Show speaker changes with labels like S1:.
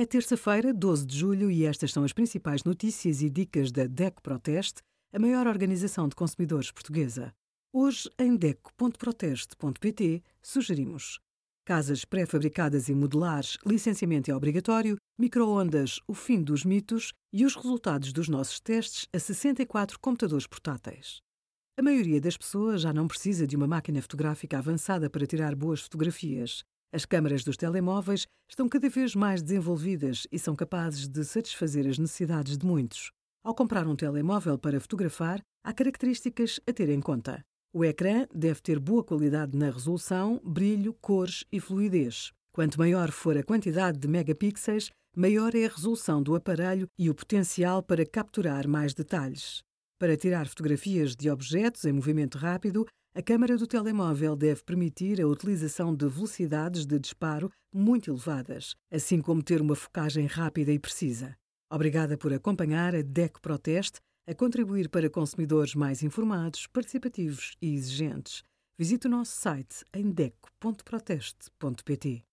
S1: É terça-feira, 12 de julho, e estas são as principais notícias e dicas da DECO Proteste, a maior organização de consumidores portuguesa. Hoje, em DECO.proteste.pt, sugerimos casas pré-fabricadas e modulares, licenciamento é obrigatório, microondas, o fim dos mitos e os resultados dos nossos testes a 64 computadores portáteis. A maioria das pessoas já não precisa de uma máquina fotográfica avançada para tirar boas fotografias. As câmaras dos telemóveis estão cada vez mais desenvolvidas e são capazes de satisfazer as necessidades de muitos. Ao comprar um telemóvel para fotografar, há características a ter em conta. O ecrã deve ter boa qualidade na resolução, brilho, cores e fluidez. Quanto maior for a quantidade de megapixels, maior é a resolução do aparelho e o potencial para capturar mais detalhes. Para tirar fotografias de objetos em movimento rápido, a câmara do telemóvel deve permitir a utilização de velocidades de disparo muito elevadas, assim como ter uma focagem rápida e precisa. Obrigada por acompanhar a DEC Proteste a contribuir para consumidores mais informados, participativos e exigentes. Visite o nosso site em deco.proteste.pt.